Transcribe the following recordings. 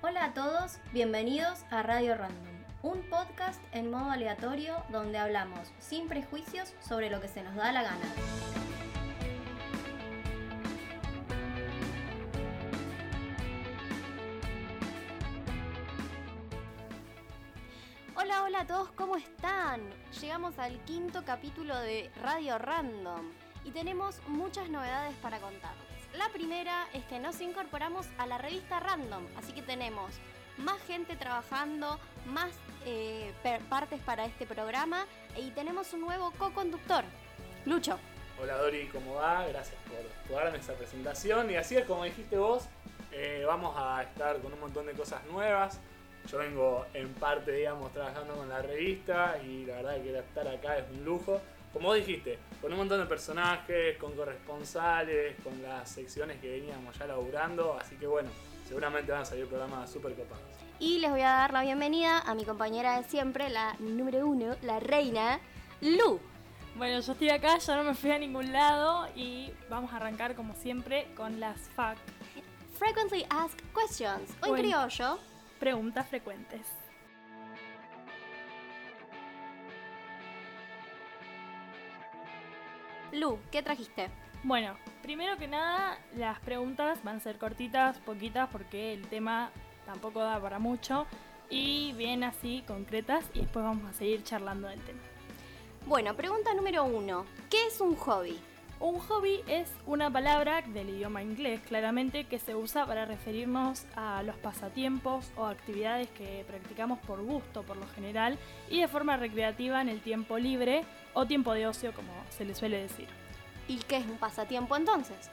Hola a todos, bienvenidos a Radio Random, un podcast en modo aleatorio donde hablamos sin prejuicios sobre lo que se nos da la gana. Hola, hola a todos, ¿cómo están? Llegamos al quinto capítulo de Radio Random y tenemos muchas novedades para contarles. La primera es que nos incorporamos a la revista Random, así que tenemos más gente trabajando, más eh, partes para este programa y tenemos un nuevo co-conductor, Lucho. Hola Dori, ¿cómo va? Gracias por darme esa presentación. Y así es como dijiste vos, eh, vamos a estar con un montón de cosas nuevas. Yo vengo en parte, digamos, trabajando con la revista y la verdad que estar acá es un lujo. Como vos dijiste, con un montón de personajes, con corresponsales, con las secciones que veníamos ya laburando. Así que bueno, seguramente van a salir programas súper copados. Y les voy a dar la bienvenida a mi compañera de siempre, la número uno, la reina, Lu. Bueno, yo estoy acá, yo no me fui a ningún lado y vamos a arrancar como siempre con las FAQ, Frequently Asked Questions, o en Bueno. criollo, preguntas frecuentes. Lu, ¿qué trajiste? Bueno, primero que nada, las preguntas van a ser cortitas, poquitas, porque el tema tampoco da para mucho y bien así, concretas, y después vamos a seguir charlando del tema. Bueno, pregunta número uno. ¿Qué es un hobby? Un hobby es una palabra del idioma inglés, claramente, que se usa para referirnos a los pasatiempos o actividades que practicamos por gusto, por lo general, y de forma recreativa en el tiempo libre o tiempo de ocio, como se le suele decir. ¿Y qué es un pasatiempo entonces?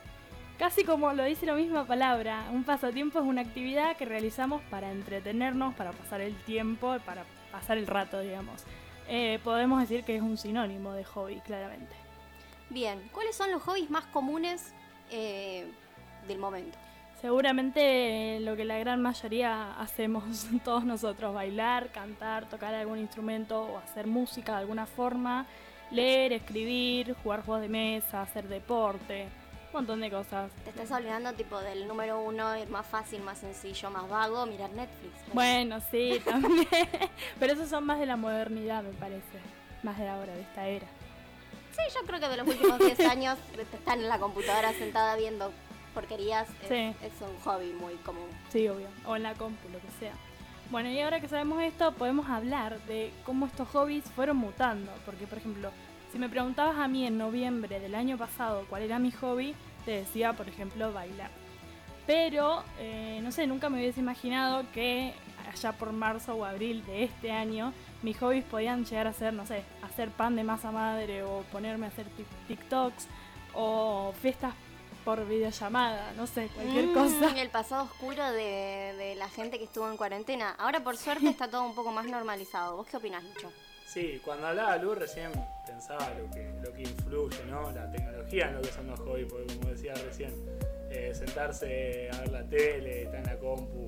Casi como lo dice la misma palabra, un pasatiempo es una actividad que realizamos para entretenernos, para pasar el tiempo, para pasar el rato, digamos. Eh, podemos decir que es un sinónimo de hobby, claramente. Bien, ¿cuáles son los hobbies más comunes eh, del momento? Seguramente lo que la gran mayoría hacemos todos nosotros, bailar, cantar, tocar algún instrumento o hacer música de alguna forma, leer, escribir, jugar juegos de mesa, hacer deporte, un montón de cosas. Te estás olvidando tipo del número uno, el más fácil, más sencillo, más vago, mirar Netflix. Bueno, sí, también, pero esos son más de la modernidad, me parece, más de ahora, de esta era. Sí, yo creo que de los últimos 10 años estar en la computadora sentada viendo porquerías es, Sí. es un hobby muy común. Sí, obvio. O en la compu, lo que sea. Bueno, y ahora que sabemos esto, podemos hablar de cómo estos hobbies fueron mutando. Porque, por ejemplo, si me preguntabas a mí en noviembre del año pasado cuál era mi hobby, te decía, por ejemplo, bailar. Pero, eh, no sé, nunca me hubiese imaginado que allá por marzo o abril de este año, mis hobbies podían llegar a ser, no sé, hacer pan de masa madre o ponerme a hacer TikToks o fiestas por videollamada, no sé, cualquier Mm, cosa. El pasado oscuro de, de la gente que estuvo en cuarentena. Ahora por suerte está todo un poco más normalizado. ¿Vos qué opinás, Lucho? Sí, cuando hablaba Lu recién pensaba lo que, lo que influye, ¿no? La tecnología en lo que son los hobbies, porque como decía recién, eh, sentarse a ver la tele, estar en la compu,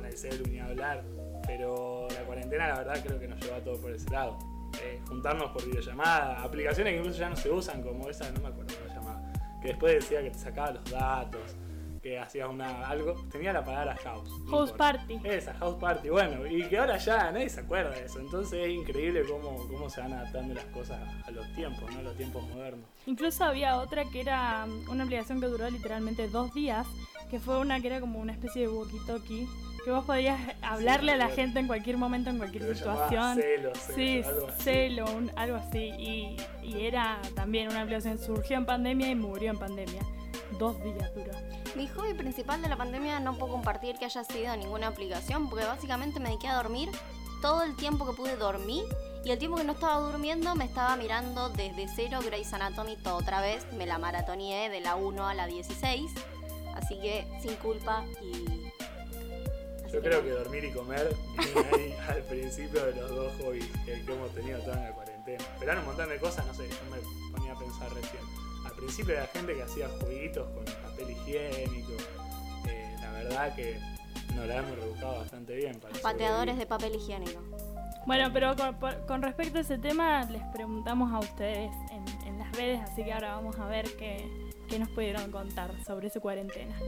con el celu ni hablar, pero la cuarentena la verdad creo que nos lleva todo por ese lado. Eh, juntarnos por videollamada, aplicaciones que incluso ya no se usan, como esa, no me acuerdo cómo se llamaba, que después decía que te sacaba los datos, que hacías una algo, tenía la palabra house. no House importa. party. Esa, House Party, bueno, y que ahora ya nadie se acuerda de eso. Entonces es increíble cómo, cómo se van adaptando las cosas a los tiempos, ¿no? A los tiempos modernos. Incluso había otra que era um, una aplicación que duró literalmente dos días, que fue una que era como una especie de walkie-talkie, que vos podías hablarle a la gente en cualquier momento, en cualquier llamaba situación. Celo, Celo, sí, algo así. celo, un- algo así. Y, y era también una aplicación, surgió en pandemia y murió en pandemia. Dos días duró. Mi hobby principal de la pandemia no puedo compartir que haya sido ninguna aplicación, porque básicamente me dediqué a dormir todo el tiempo que pude dormir. Y el tiempo que no estaba durmiendo me estaba mirando desde cero Grey's Anatomy toda otra vez. Me la maratoneé de la 1 a la 16. Así que sin culpa y... Yo creo no. que dormir y comer vienen ahí al principio de los dos hobbies que, que hemos tenido toda la cuarentena. Pero eran un montón de cosas, no sé, yo me ponía a pensar recién. Al principio era gente que hacía jueguitos con papel higiénico. Eh, la verdad que nos la hemos rebuscado bastante bien para Pateadores de papel higiénico. Bueno, pero con respecto a ese tema, les preguntamos a ustedes en, en las redes, así que ahora vamos a ver qué, qué nos pudieron contar sobre su cuarentena.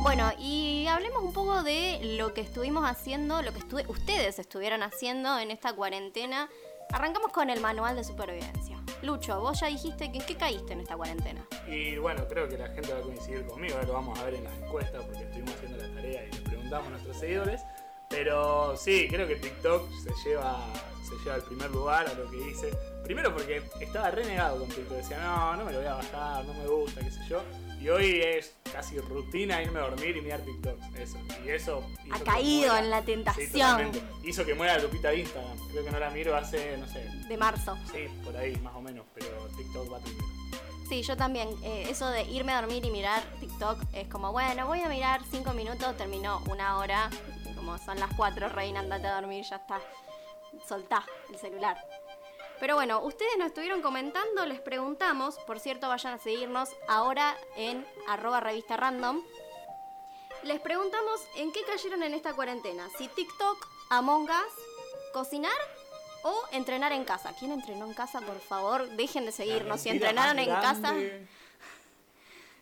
Bueno, y hablemos un poco de lo que estuvimos haciendo, lo que ustedes estuvieron haciendo en esta cuarentena. Arrancamos con el manual de supervivencia. Lucho, vos ya dijiste que en qué caíste en esta cuarentena. Y bueno, creo que la gente va a coincidir conmigo, ahora lo vamos a ver en las encuestas porque estuvimos haciendo la tarea y le preguntamos a nuestros seguidores. Pero sí, creo que TikTok se lleva, se lleva el primer lugar a lo que hice. Primero porque estaba renegado con TikTok, decía, no, no me lo voy a bajar, no me gusta, qué sé yo. Y hoy es casi rutina irme a dormir y mirar TikToks, eso. Y eso hizo Ha caído en la Sí, tentación totalmente. Hizo que muera la Lupita de Instagram. Creo que no la miro hace, no sé, de marzo. sí, por ahí más o menos, pero TikTok va primero. Sí, yo también. eh, eso de irme a dormir y mirar TikTok es como, bueno, voy a mirar cinco minutos, terminó una hora. Como son las cuatro, reina, andate a dormir, ya está. Soltá el celular. Pero bueno, ustedes nos estuvieron comentando, les preguntamos, por cierto, vayan a seguirnos ahora en arroba revista random. Les preguntamos en qué cayeron en esta cuarentena. Si TikTok, Among Us, cocinar o entrenar en casa. ¿Quién entrenó en casa? Por favor, dejen de seguirnos. Si entrenaron en casa...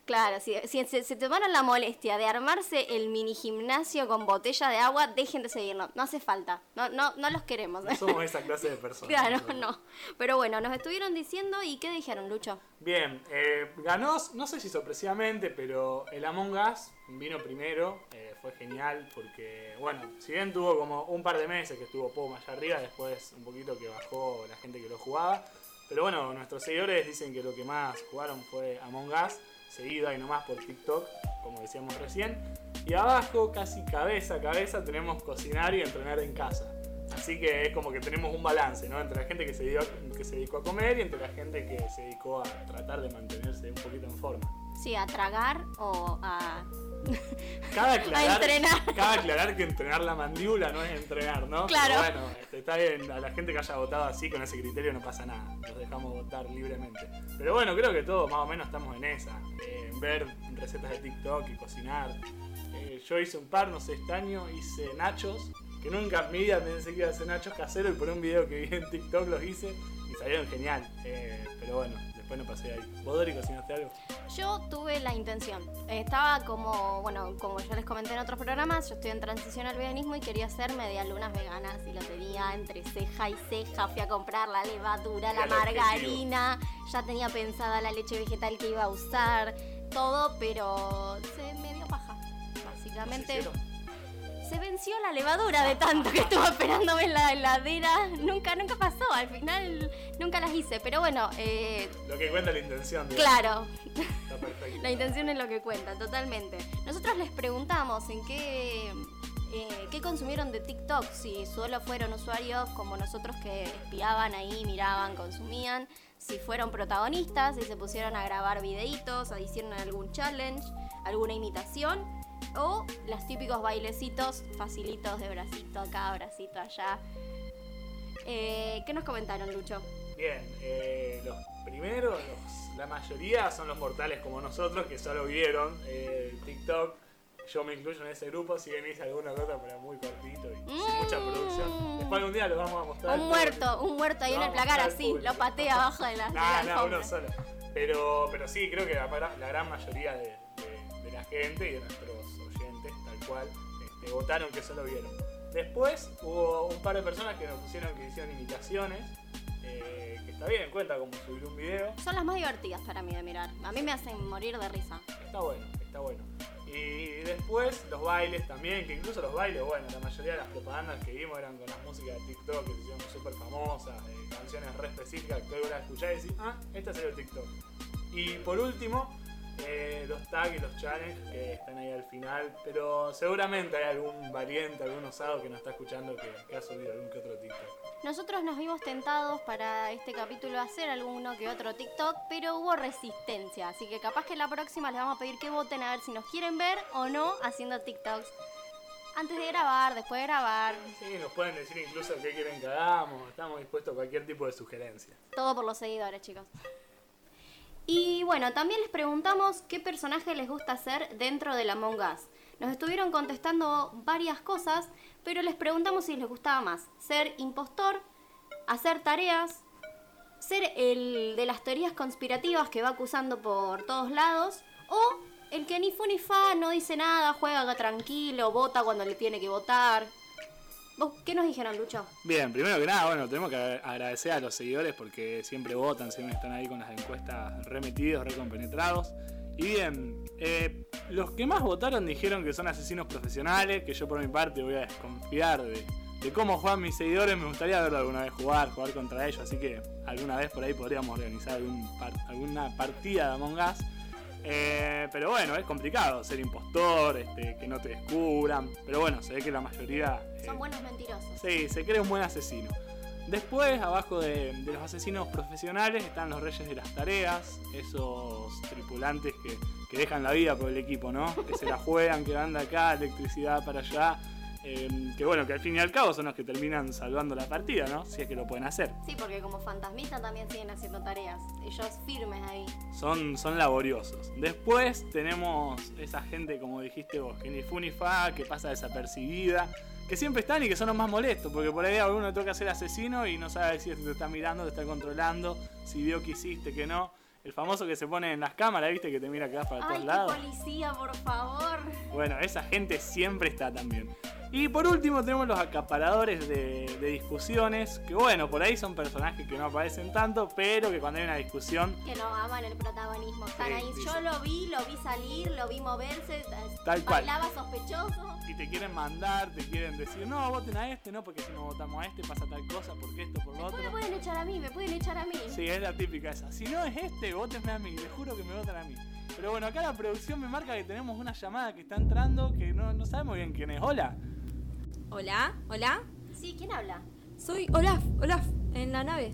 Claro, si, si se, se tomaron la molestia de armarse el mini gimnasio con botella de agua, dejen de seguirnos. No hace falta. No, no, no los queremos. No somos esa clase de personas. claro, no. Pero bueno, nos estuvieron diciendo y ¿qué dijeron, Lucho? Bien, eh, ganó, no sé si sorpresivamente, pero el Among Us vino primero. eh, fue genial porque, bueno, si bien tuvo como un par de meses que estuvo poco más allá arriba, después un poquito que bajó la gente que lo jugaba. Pero bueno, nuestros seguidores dicen que lo que más jugaron fue Among Us, seguido ahí nomás por TikTok, como decíamos recién. Y abajo, casi cabeza a cabeza, tenemos cocinar y entrenar en casa. Así que es como que tenemos un balance, ¿no? Entre la gente que se, dio- que se dedicó a comer y entre la gente que se dedicó a tratar de mantenerse un poquito en forma. Sí, a tragar o a... Cabe aclarar, entrenar. cabe aclarar que entrenar la mandíbula no es entrenar, ¿no? Claro. Pero bueno, este, está bien, a la gente que haya votado así con ese criterio no pasa nada, los dejamos votar libremente. Pero bueno, creo que todos más o menos estamos en esa, eh, en ver recetas de TikTok y cocinar. Eh, yo hice un par, no sé, este año hice nachos, que nunca en mi vida pensé que iba a hacer nachos caseros y por un video que vi en TikTok los hice y salieron genial. Eh, pero bueno, después no pasé ahí. ¿Vos, Dori, cocinaste algo? Yo tuve la intención. Estaba como, bueno, como ya les comenté en otros programas, yo estoy en transición al veganismo y quería hacer medialunas veganas y lo tenía entre ceja y ceja. Fui a comprar la levadura, la margarina, ya tenía pensada la leche vegetal que iba a usar, todo, pero se me dio paja. ¿No se Básicamente? Se venció la levadura de tanto que estuvo esperándome en la heladera. Nunca, nunca pasó, al final nunca las hice, pero bueno, eh, Lo que cuenta la intención, claro, Está perfecto. la intención es lo que cuenta, totalmente. Nosotros les preguntamos en qué, eh, qué consumieron de TikTok, si solo fueron usuarios como nosotros que espiaban ahí, miraban, consumían, si fueron protagonistas, si se pusieron a grabar videitos, hicieron algún challenge, alguna imitación, o los típicos bailecitos facilitos de bracito acá, bracito allá. Eh, ¿Qué nos comentaron, Lucho? Bien, eh, los primeros, los- la mayoría son los mortales como nosotros que solo vieron eh, TikTok. Yo me incluyo en ese grupo, si bien hice alguna cosa, pero muy cortito y sin mucha producción. Después algún día los vamos a mostrar. Un muerto, un muerto ahí en el placar así, público. lo patea abajo de la, de la Nah, nah, alfombra. uno solo. Pero, pero sí, creo que la, la gran mayoría de, de- de la gente y de tal cual, este, votaron que solo vieron. Después hubo un par de personas que nos pusieron que hicieron imitaciones, eh, que está bien, cuenta como subir un video. Son las más divertidas para mí de mirar. A mí me hacen morir de risa. Está bueno, está bueno. Y después los bailes también, que incluso los bailes, bueno, la mayoría de las propagandas que vimos eran con las músicas de TikTok que se hicieron súper famosas, eh, canciones re específicas que luego las escuchás y decís, ah, esta salió de TikTok. Y por último, eh, los tags y los challenges que están ahí al final, pero seguramente hay algún valiente, algún osado que nos está escuchando que, que ha subido algún que otro TikTok. Nosotros nos vimos tentados para este capítulo a hacer alguno que otro TikTok, pero hubo resistencia. Así que capaz que la próxima les vamos a pedir que voten a ver si nos quieren ver o no haciendo TikToks. Antes de grabar, después de grabar, Sí, nos pueden decir incluso qué quieren que hagamos, estamos dispuestos a cualquier tipo de sugerencia. todo por los seguidores, chicos. Y bueno, también les preguntamos qué personaje les gusta hacer dentro del Among Us. Nos estuvieron contestando varias cosas, pero les preguntamos si les gustaba más ser impostor, hacer tareas, ser el de las teorías conspirativas que va acusando por todos lados o El que ni fu ni fa, no dice nada, juega tranquilo, vota cuando le tiene que votar. ¿Vos qué nos dijeron, Lucho? Bien, primero que nada, bueno, tenemos que agradecer a los seguidores porque siempre votan, siempre están ahí con las encuestas remetidos, recompenetrados. Y bien, eh, los que más votaron dijeron que son asesinos profesionales, que yo por mi parte voy a desconfiar de, de cómo juegan mis seguidores, me gustaría verlo alguna vez jugar, jugar contra ellos, así que alguna vez por ahí podríamos organizar algún alguna partida de Among Us. Eh, pero bueno, es complicado ser impostor, este, que no te descubran. Pero bueno, se ve que la mayoría. Son eh, buenos mentirosos. Sí, se cree un buen asesino. Después, abajo de, los asesinos profesionales, están los reyes de las tareas, esos tripulantes que, que dejan la vida por el equipo, ¿no? Que se la juegan, que van de acá, electricidad para allá. Em, que bueno, que al fin y al cabo son los que terminan salvando la partida, ¿no? Si es que lo pueden hacer. Sí, porque como fantasmita también siguen haciendo tareas. Ellos firmes ahí. Son, son laboriosos. Después tenemos esa gente, como dijiste vos, que ni fu ni fa, que pasa desapercibida. Que siempre están y que son los más molestos, porque por ahí a uno le toca ser asesino y no sabe si te está mirando, te está controlando, si vio que hiciste, que no. El famoso que se pone en las cámaras, ¿viste? Que te mira que vas para todos lados. policía, por favor! Bueno, esa gente siempre está también. Y por último tenemos los acaparadores de, discusiones, que bueno, por ahí son personajes que no aparecen tanto, pero que cuando hay una discusión... Que no aman el protagonismo, están ahí. Yo lo vi, lo vi salir, lo vi moverse, tal bailaba sospechoso. Y te quieren mandar, te quieren decir, no, voten a este, no, porque si no votamos a este pasa tal cosa, porque esto, por lo otro. Me pueden echar a mí, me pueden echar a mí. Sí, es la típica esa. Si no es este, votenme a mí, les juro que me votan a mí. Pero bueno, acá la producción me marca que tenemos una llamada que está entrando que no, no sabemos bien quién es. Hola. Hola, hola. Sí, ¿quién habla? Soy Olaf, Olaf, en la nave.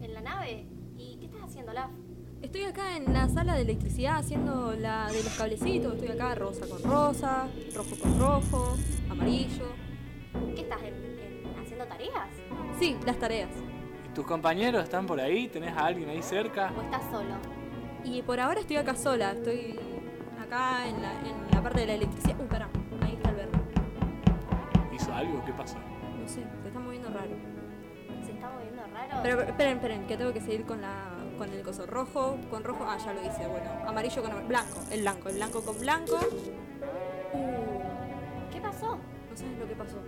¿En la nave? ¿Y qué estás haciendo, Olaf? Estoy acá en la sala de electricidad haciendo la de los cablecitos. Estoy acá rosa con rosa, rojo con rojo, amarillo. ¿Qué estás haciendo tareas? Sí, las tareas. ¿Y tus compañeros están por ahí? ¿Tenés a alguien ahí cerca? ¿O estás solo? Y por ahora estoy acá sola. Estoy acá en la, en la parte de la electricidad. Uh, algo? ¿Qué pasó? No sé, se está moviendo raro. ¿Se está moviendo raro? Pero esperen, esperen, que tengo que seguir con la con el coso rojo, con rojo, ah, ya lo hice, bueno, amarillo con blanco, el blanco, el blanco con blanco. Uh. ¿Qué pasó? No sabes lo que pasó.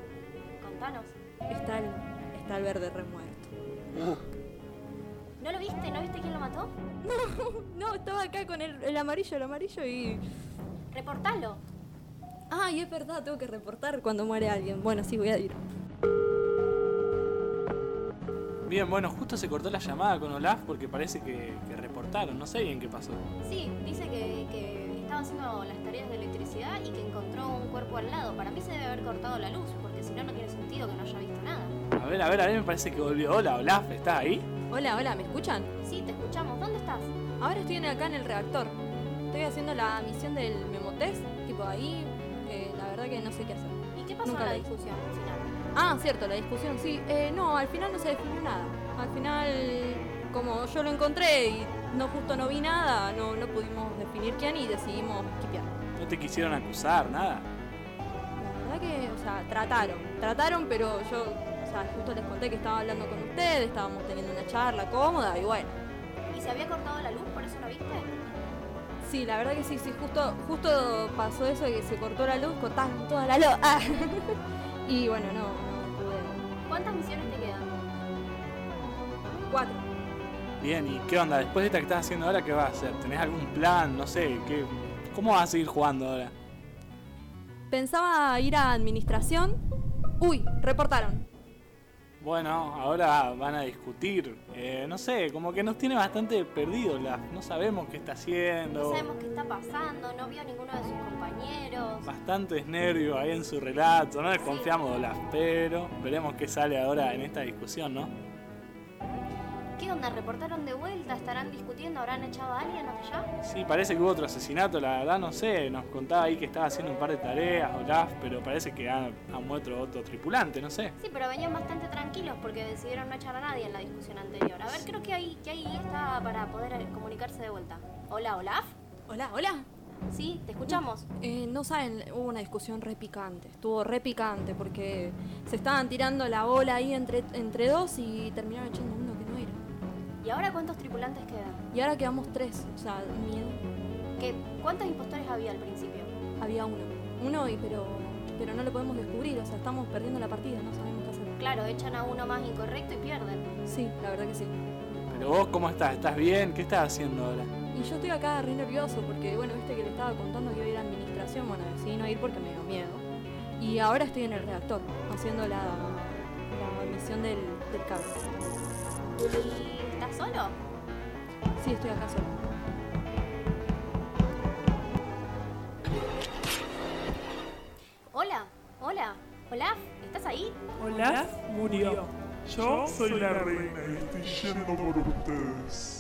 Contanos. Está el, está el verde remuerto. Uh. ¿No lo viste? ¿No viste quién lo mató? No, no, estaba acá con el, el amarillo, el amarillo y... Reportalo. Ay, es verdad, tengo que reportar cuando muere alguien. Bueno, sí, voy a ir. Bien, bueno, justo se cortó la llamada con Olaf porque parece que, reportaron, no sé bien qué pasó. Sí, dice que, que estaba haciendo las tareas de electricidad y que encontró un cuerpo al lado. Para mí se debe haber cortado la luz, porque si no, no tiene sentido que no haya visto nada. A ver, a ver, a ver, me parece que volvió. Hola, Olaf, ¿estás ahí? Hola, hola, ¿me escuchan? Sí, te escuchamos. ¿Dónde estás? Ahora estoy acá en el reactor. Estoy haciendo la misión del memotest, tipo ahí que no sé qué hacer. ¿Y qué pasó en la discusión al final? Ah, cierto, la discusión, sí. Eh, no, al final no se definió nada. Al final, como yo lo encontré y no justo no vi nada, no, no pudimos definir quién y decidimos skipear. ¿No te quisieron acusar, nada? La verdad que, o sea, trataron. Trataron, pero yo, o sea, justo les conté que estaba hablando con ustedes, estábamos teniendo una charla cómoda y bueno. ¿Y se había cortado la luz, por eso no viste? Sí, la verdad que sí, sí, justo, justo pasó eso de que se cortó la luz, cortaron toda la luz. Ah. y bueno, no, no pude. ¿Cuántas misiones te quedan? Cuatro. Bien, ¿y qué onda? Después de esta que estás haciendo ahora, ¿qué vas a hacer? ¿Tenés algún plan? No sé, ¿qué, ¿cómo vas a seguir jugando ahora? Pensaba ir a administración. Uy, reportaron. Bueno, ahora van a discutir. Eh, no sé, como que nos tiene bastante perdidos. No sabemos qué está haciendo. No sabemos qué está pasando. No vio a ninguno de sus compañeros. Bastantes nervios ahí en su relato. No desconfiamos de Olaf, pero veremos qué sale ahora en esta discusión, ¿no? ¿Qué onda? ¿Reportaron de vuelta? ¿Estarán discutiendo? ¿Habrán echado a alguien allá? Sí, parece que hubo otro asesinato, la verdad no sé. Nos contaba ahí que estaba haciendo un par de tareas, Olaf, pero parece que han, muerto otro tripulante, no sé. Sí, pero venían bastante tranquilos porque decidieron no echar a nadie en la discusión anterior. A ver, creo que ahí, que ahí está para poder eh, comunicarse de vuelta. Hola, Olaf. Hola, hola. Sí, te escuchamos. Eh, no saben, hubo una discusión re picante. Estuvo re picante porque se estaban tirando la bola ahí entre, entre dos y terminaron echando ¿Y ahora cuántos tripulantes quedan? Y ahora quedamos tres, o sea, miedo. ¿Qué, ¿Cuántos impostores había al principio? Había uno. Uno, y pero, pero no lo podemos descubrir. O sea, estamos perdiendo la partida, no sabemos qué hacer. Claro, echan a uno más incorrecto y pierden. Sí, la verdad que sí. Pero vos, ¿cómo estás? ¿Estás bien? ¿Qué estás haciendo ahora? Y yo estoy acá re nervioso porque, bueno, viste que le estaba contando que iba a ir a administración. Bueno, decidí no ir porque me dio miedo. Y ahora estoy en el reactor, haciendo la, la misión del, del cable. ¿Y estás solo? Sí, estoy acá solo. Hola, hola, Olaf, ¿estás ahí? Olaf murió. Yo soy la reina y estoy yendo por ustedes.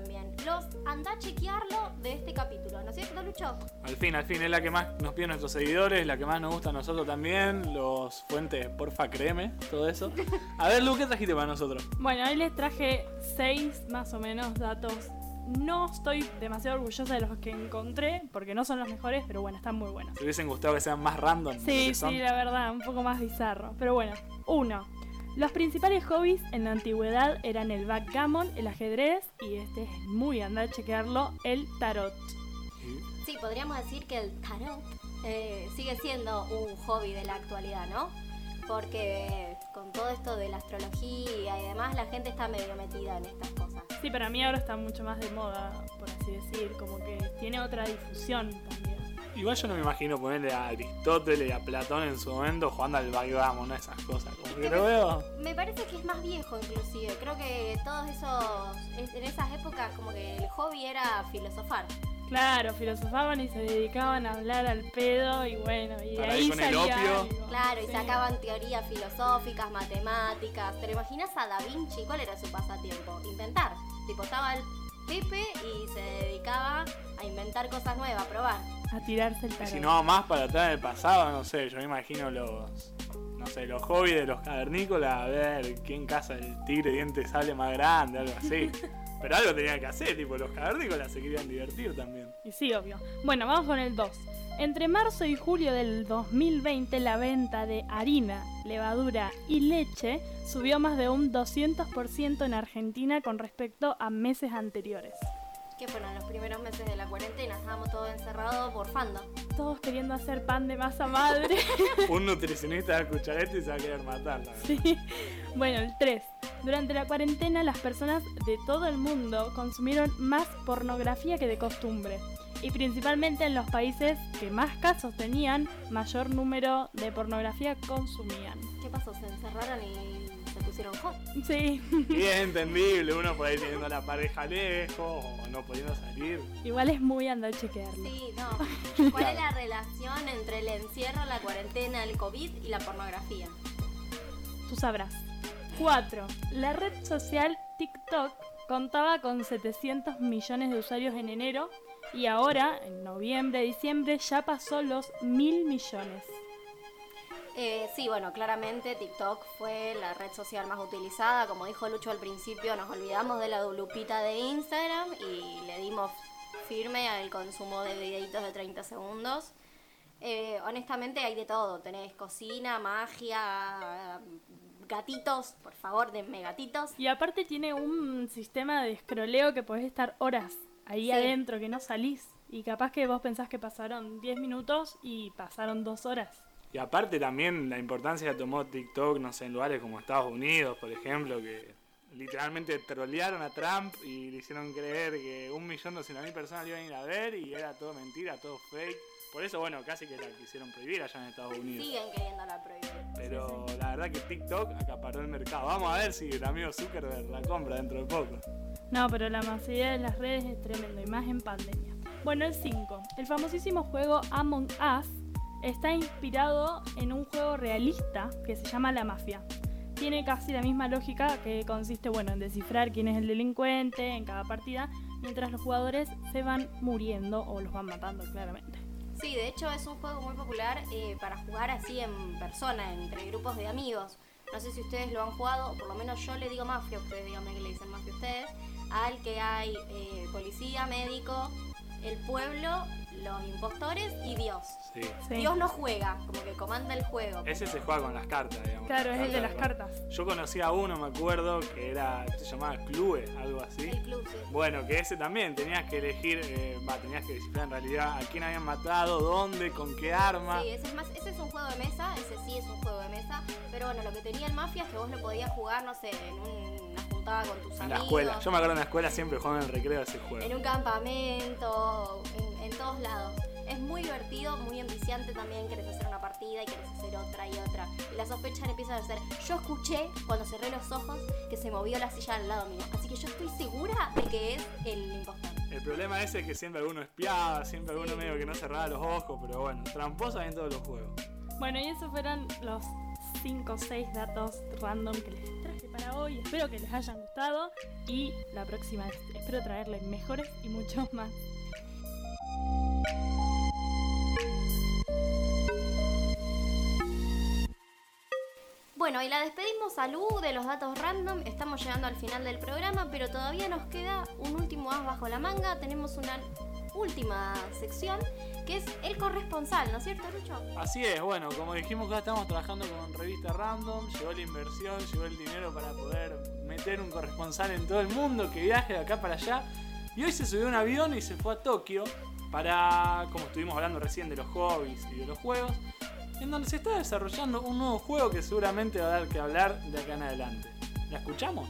También. Los anda a chequearlo de este capítulo, ¿no es cierto, Lucho? Al fin, al fin, es la que más nos piden nuestros seguidores, la que más nos gusta a nosotros también. Los fuentes, porfa, créeme, todo eso. A ver, Lu, ¿qué trajiste para nosotros? Bueno, ahí les traje seis más o menos datos. No estoy demasiado orgullosa de los que encontré, porque no son los mejores, pero bueno, están muy buenos. ¿Te hubiesen gustado que sean más random? Sí, sí, la verdad, un poco más bizarro. Pero bueno, uno. Los principales hobbies en la antigüedad eran el backgammon, el ajedrez y este es muy andar a chequearlo, el tarot. Sí, podríamos decir que el tarot eh, sigue siendo un hobby de la actualidad, ¿no? Porque con todo esto de la astrología y demás, la gente está medio metida en estas cosas. Sí, para mí ahora está mucho más de moda, por así decir, como que tiene otra difusión también. Igual yo no me imagino ponerle a Aristóteles y a Platón en su momento jugando al backgammon, esas cosas. Como que lo veo. Me parece que es más viejo inclusive. Creo que todos esos, es- en esas épocas como que el hobby era filosofar. Claro, filosofaban y se dedicaban a hablar al pedo y bueno, y de ahí el salía opio. algo. Claro, y sacaban teorías filosóficas, matemáticas. ¿Te imaginas a Da Vinci? ¿Cuál era su pasatiempo? Inventar. Tipo, estaba el Pepe y se dedicaba a inventar cosas nuevas, a probar. A tirarse el tarot. si no más para atrás en el pasado, no sé, yo me imagino los. No sé, los hobbies de los cavernícolas, a ver quién caza el tigre diente sale más grande, algo así. Pero algo tenían que hacer, tipo, los cavernícolas se querían divertir también. Y sí, obvio. Bueno, vamos con el 2. Entre marzo y julio del 2020, la venta de harina, levadura y leche subió más de un 200% en Argentina con respecto a meses anteriores. Que fueron los primeros meses de la cuarentena, estábamos todos encerrados morfando. Todos queriendo hacer pan de masa madre. Un nutricionista va a escuchar esto y se va a querer matar. la. Sí. Bueno, el 3. Durante la cuarentena las personas de todo el mundo consumieron más pornografía que de costumbre. Y principalmente en los países que más casos tenían, mayor número de pornografía consumían. ¿Qué pasó? ¿Se encerraron y se pusieron hot? Sí, Y es entendible, uno por ahí teniendo la pareja lejos o no pudiendo salir. igual es muy andar a chequearlo. Sí, no. ¿Cuál es la relación entre el encierro, la cuarentena, el COVID y la pornografía? Tú sabrás. 4. La red social TikTok contaba con 700 millones de usuarios en enero y ahora, en noviembre, diciembre, ya pasó los mil millones. Eh, sí, bueno, claramente TikTok fue la red social más utilizada. Como dijo Lucho al principio, nos olvidamos de la lupita de Instagram y le dimos firme al consumo de videitos de 30 segundos. Eh, honestamente hay de todo. Tenés cocina, magia, gatitos. Por favor, denme gatitos. Y aparte tiene un sistema de escroleo que podés estar horas ahí Sí. adentro, que no salís. Y capaz que vos pensás que pasaron 10 minutos y pasaron 2 horas. Y aparte también la importancia que tomó TikTok, no sé, en lugares como Estados Unidos, por ejemplo, que literalmente trolearon a Trump y le hicieron creer que un millón doscientos mil personas lo iban a ir a ver y era todo mentira, todo fake. Por eso, bueno, casi que la quisieron prohibir allá en Estados Unidos. Siguen queriéndola prohibir. Pero la verdad que TikTok acaparó el mercado. Vamos a ver si el amigo Zuckerberg la compra dentro de poco. No, pero la masividad de las redes es tremendo, y más en pandemia. Bueno, el 5. El famosísimo juego Among Us está inspirado en un juego realista que se llama La Mafia. Tiene casi la misma lógica que consiste bueno, en descifrar quién es el delincuente en cada partida, mientras los jugadores se van muriendo o los van matando claramente. Sí, de hecho es un juego muy popular eh, para jugar así en persona, entre grupos de amigos. No sé si ustedes lo han jugado, o por lo menos yo le digo mafia, ustedes díganme que le dicen mafia a ustedes, al que hay eh, policía, médico, el pueblo, los impostores y Dios. Sí. Sí. Dios no juega, como que comanda el juego. Ese se juega con las cartas, digamos. Claro, es el de las cartas. Yo conocí a uno, me acuerdo, que era, se llamaba Clue, algo así. El club, sí. Bueno, que ese también tenías que elegir, eh, va, tenías que descifrar en realidad a quién habían matado, dónde, con qué arma. Sí, ese es más, ese es un juego de mesa, ese sí es un juego de mesa, pero bueno, lo que tenía el Mafia es que vos lo podías jugar, no sé, en un- una juntada con tus en la amigos. escuela. Yo me acuerdo en la escuela siempre jugaban en el recreo ese en juego. un campamento, en, en todos lados. Es muy divertido, muy ambiciante también, querés hacer una partida y querés hacer otra y otra. Y las sospechas empiezan a ser, yo escuché cuando cerré los ojos que se movió la silla al lado mío, así que yo estoy segura de que es el impostor. El problema ese es que siempre alguno espiaba, siempre alguno medio que no cerraba los ojos, pero bueno, tramposos en todos los juegos. Bueno, y esos fueron los 5 o 6 datos random que les hoy. Espero que les hayan gustado y la próxima espero traerles mejores y muchos más. Bueno, y la despedimos a Lu de los datos random. Estamos llegando al final del programa, pero todavía nos queda un último as bajo la manga. Tenemos una última sección que es el corresponsal, ¿no es cierto, Lucho? Así es, bueno, como dijimos que estamos trabajando con revista Random, llegó la inversión, llegó el dinero para poder meter un corresponsal en todo el mundo que viaje de acá para allá. Y hoy se subió a un avión y se fue a Tokio para, como estuvimos hablando recién de los hobbies y de los juegos, en donde se está desarrollando un nuevo juego que seguramente va a dar que hablar de acá en adelante. ¿La escuchamos?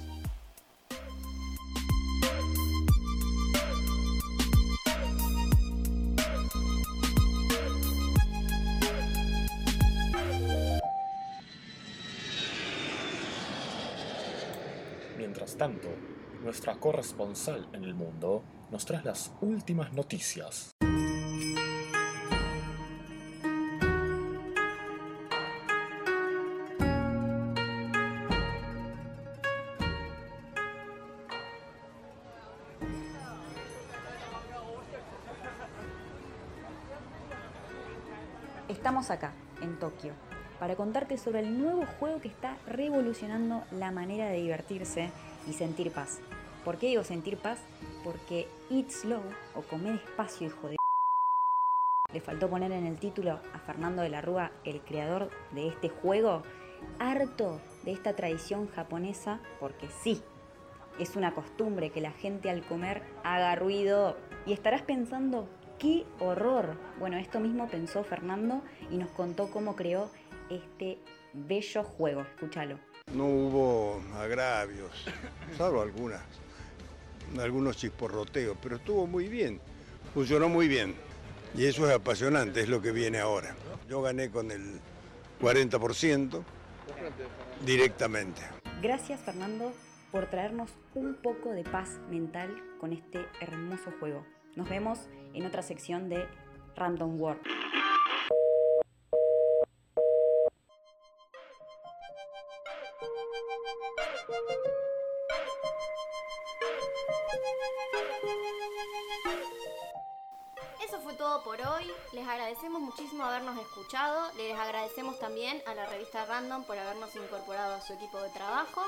Tanto, nuestra corresponsal en el mundo nos trae las últimas noticias. Estamos acá, en Tokio, para contarte sobre el nuevo juego que está revolucionando la manera de divertirse y sentir paz. ¿Por qué digo sentir paz? Porque Eat Slow o comer despacio, hijo de... Le faltó poner en el título a Fernando de la Rúa, el creador de este juego, harto de esta tradición japonesa, porque sí, es una costumbre que la gente al comer haga ruido. Y estarás pensando, ¡qué horror! Bueno, esto mismo pensó Fernando y nos contó cómo creó este bello juego. Escúchalo. No hubo agravios, salvo algunas, algunos chisporroteos, pero estuvo muy bien, funcionó muy bien. Y eso es apasionante, es lo que viene ahora. Yo gané con el 40% directamente. Gracias Fernando por traernos un poco de paz mental con este hermoso juego. Nos vemos en otra sección de Random World. Muchísimo habernos escuchado. Les agradecemos también a la revista Random por habernos incorporado a su equipo de trabajo.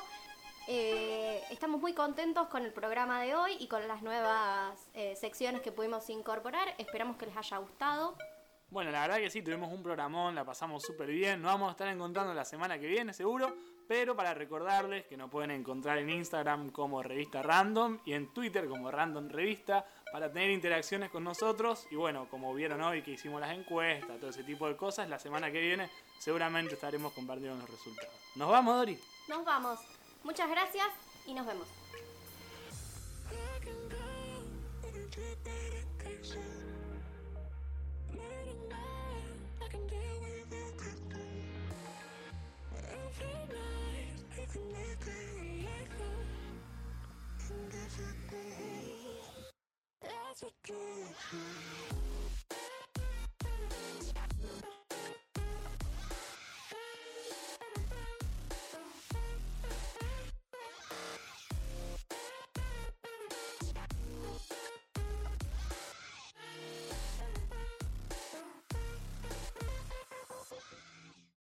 Eh, estamos muy contentos con el programa de hoy y con las nuevas eh, secciones que pudimos incorporar. Esperamos que les haya gustado. Bueno, la verdad que sí, tuvimos un programón, la pasamos súper bien. Nos vamos a estar encontrando la semana que viene, seguro. Pero para recordarles que nos pueden encontrar en Instagram como Revista Random y en Twitter como Random Revista para tener interacciones con nosotros. Y bueno, como vieron hoy que hicimos las encuestas, todo ese tipo de cosas, la semana que viene seguramente estaremos compartiendo los resultados. ¿Nos vamos, Dori? Nos vamos. Muchas gracias y nos vemos. Africa.